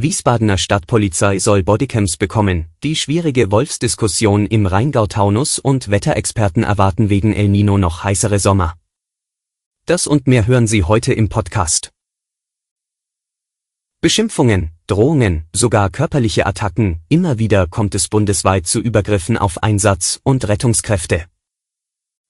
Wiesbadener Stadtpolizei soll Bodycams bekommen. Die schwierige Wolfsdiskussion im Rheingau-Taunus und Wetterexperten erwarten wegen El Nino noch heißere Sommer. Das und mehr hören Sie heute im Podcast. Beschimpfungen, Drohungen, sogar körperliche Attacken, immer wieder kommt es bundesweit zu Übergriffen auf Einsatz und Rettungskräfte.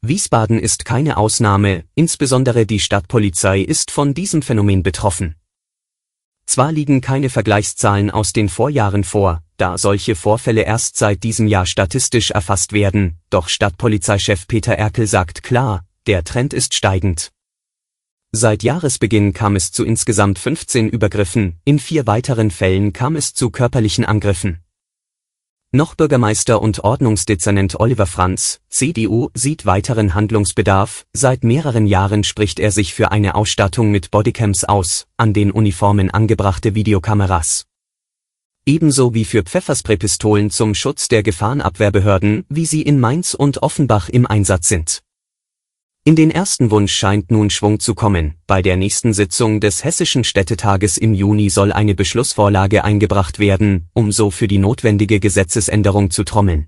Wiesbaden ist keine Ausnahme, insbesondere die Stadtpolizei ist von diesem Phänomen betroffen. Zwar liegen keine Vergleichszahlen aus den Vorjahren vor, da solche Vorfälle erst seit diesem Jahr statistisch erfasst werden, doch Stadtpolizeichef Peter Erkel sagt klar, der Trend ist steigend. Seit Jahresbeginn kam es zu insgesamt 15 Übergriffen, in vier weiteren Fällen kam es zu körperlichen Angriffen. Noch Bürgermeister und Ordnungsdezernent Oliver Franz, CDU, sieht weiteren Handlungsbedarf, seit mehreren Jahren spricht er sich für eine Ausstattung mit Bodycams aus, an den Uniformen angebrachte Videokameras. Ebenso wie für Pfefferspraypistolen zum Schutz der Gefahrenabwehrbehörden, wie sie in Mainz und Offenbach im Einsatz sind. In den ersten Wunsch scheint nun Schwung zu kommen. Bei der nächsten Sitzung des Hessischen Städtetages im Juni soll eine Beschlussvorlage eingebracht werden, um so für die notwendige Gesetzesänderung zu trommeln.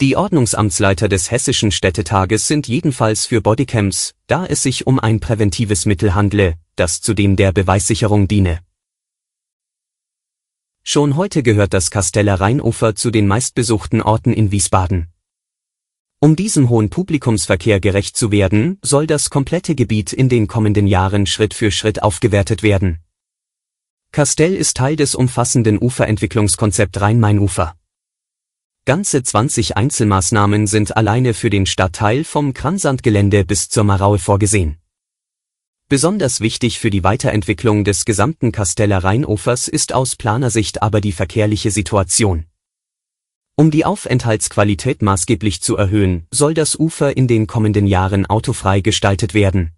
Die Ordnungsamtsleiter des Hessischen Städtetages sind jedenfalls für Bodycams, da es sich um ein präventives Mittel handle, das zudem der Beweissicherung diene. Schon heute gehört das Kasteller Rheinufer zu den meistbesuchten Orten in Wiesbaden. Um diesem hohen Publikumsverkehr gerecht zu werden, soll das komplette Gebiet in den kommenden Jahren Schritt für Schritt aufgewertet werden. Kastell ist Teil des umfassenden Uferentwicklungskonzept Rhein-Main-Ufer. Ganze 20 Einzelmaßnahmen sind alleine für den Stadtteil vom Kransandgelände bis zur Maraue vorgesehen. Besonders wichtig für die Weiterentwicklung des gesamten Kasteller Rheinufers ist aus Planersicht aber die verkehrliche Situation. Um die Aufenthaltsqualität maßgeblich zu erhöhen, soll das Ufer in den kommenden Jahren autofrei gestaltet werden.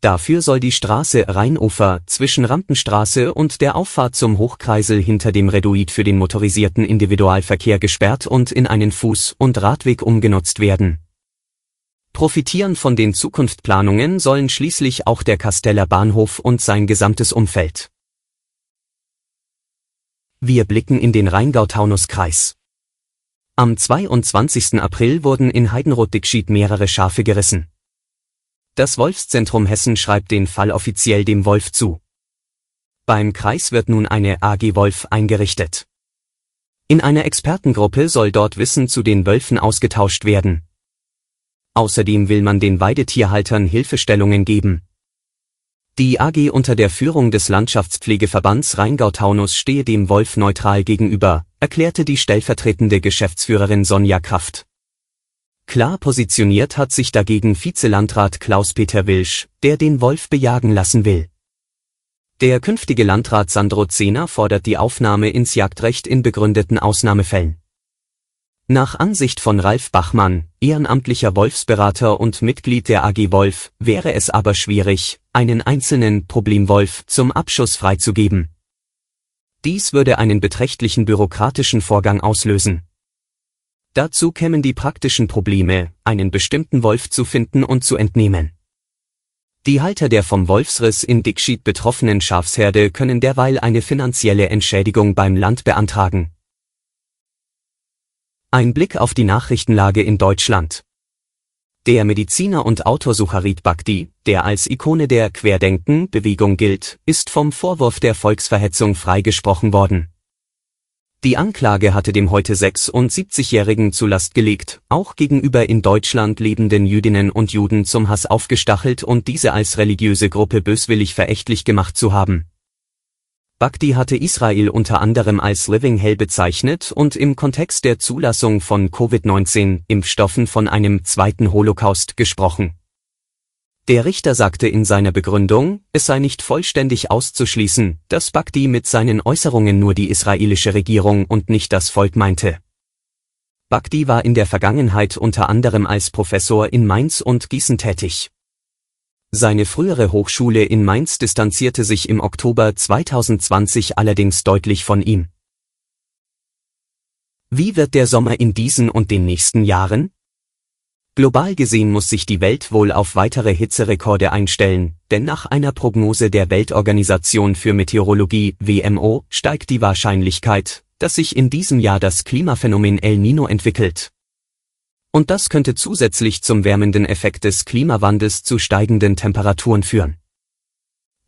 Dafür soll die Straße Rheinufer zwischen Rampenstraße und der Auffahrt zum Hochkreisel hinter dem Reduit für den motorisierten Individualverkehr gesperrt und in einen Fuß- und Radweg umgenutzt werden. Profitieren von den Zukunftsplanungen sollen schließlich auch der Kasteller Bahnhof und sein gesamtes Umfeld. Wir blicken in den Rheingau-Taunus-Kreis. Am 22. April wurden in Heidenroth-Dickschied mehrere Schafe gerissen. Das Wolfszentrum Hessen schreibt den Fall offiziell dem Wolf zu. Beim Kreis wird nun eine AG Wolf eingerichtet. In einer Expertengruppe soll dort Wissen zu den Wölfen ausgetauscht werden. Außerdem will man den Weidetierhaltern Hilfestellungen geben. Die AG unter der Führung des Landschaftspflegeverbands Rheingau-Taunus stehe dem Wolf neutral gegenüber, erklärte die stellvertretende Geschäftsführerin Sonja Kraft. Klar positioniert hat sich dagegen Vizelandrat Klaus-Peter Wilsch, der den Wolf bejagen lassen will. Der künftige Landrat Sandro Zehner fordert die Aufnahme ins Jagdrecht in begründeten Ausnahmefällen. Nach Ansicht von Ralf Bachmann, ehrenamtlicher Wolfsberater und Mitglied der AG Wolf, wäre es aber schwierig, einen einzelnen Problemwolf zum Abschuss freizugeben. Dies würde einen beträchtlichen bürokratischen Vorgang auslösen. Dazu kämen die praktischen Probleme, einen bestimmten Wolf zu finden und zu entnehmen. Die Halter der vom Wolfsriss in Dickschied betroffenen Schafsherde können derweil eine finanzielle Entschädigung beim Land beantragen. Ein Blick auf die Nachrichtenlage in Deutschland. Der Mediziner und Autor Sucharit Bhakti, der als Ikone der Querdenken-Bewegung gilt, ist vom Vorwurf der Volksverhetzung freigesprochen worden. Die Anklage hatte dem heute 76-Jährigen zu Last gelegt, auch gegenüber in Deutschland lebenden Jüdinnen und Juden zum Hass aufgestachelt und diese als religiöse Gruppe böswillig verächtlich gemacht zu haben Bhakti hatte Israel unter anderem als Living Hell bezeichnet und im Kontext der Zulassung von Covid-19-Impfstoffen von einem zweiten Holocaust gesprochen. Der Richter sagte in seiner Begründung, es sei nicht vollständig auszuschließen, dass Bagdi mit seinen Äußerungen nur die israelische Regierung und nicht das Volk meinte. Bagdi war in der Vergangenheit unter anderem als Professor in Mainz und Gießen tätig. Seine frühere Hochschule in Mainz distanzierte sich im Oktober 2020 allerdings deutlich von ihm. Wie wird der Sommer in diesen und den nächsten Jahren? Global gesehen muss sich die Welt wohl auf weitere Hitzerekorde einstellen, denn nach einer Prognose der Weltorganisation für Meteorologie WMO steigt die Wahrscheinlichkeit, dass sich in diesem Jahr das Klimaphänomen El Nino entwickelt. Und das könnte zusätzlich zum wärmenden Effekt des Klimawandels zu steigenden Temperaturen führen.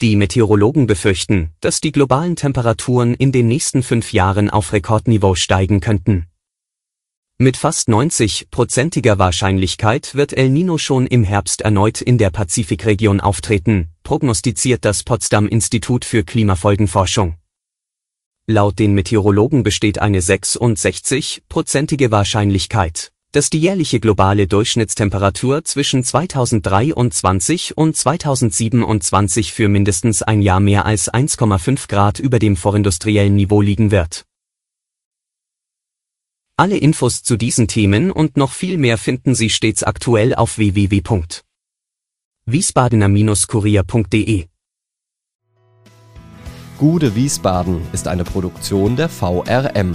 Die Meteorologen befürchten, dass die globalen Temperaturen in den nächsten fünf Jahren auf Rekordniveau steigen könnten. Mit fast 90-prozentiger Wahrscheinlichkeit wird El Nino schon im Herbst erneut in der Pazifikregion auftreten, prognostiziert das Potsdam Institut für Klimafolgenforschung. Laut den Meteorologen besteht eine 66-prozentige Wahrscheinlichkeit, dass die jährliche globale Durchschnittstemperatur zwischen 2023 und 2027 für mindestens ein Jahr mehr als 1,5 Grad über dem vorindustriellen Niveau liegen wird alle Infos zu diesen Themen und noch viel mehr finden Sie stets aktuell auf www.wiesbadener-kurier.de. Gude Wiesbaden ist eine Produktion der VRM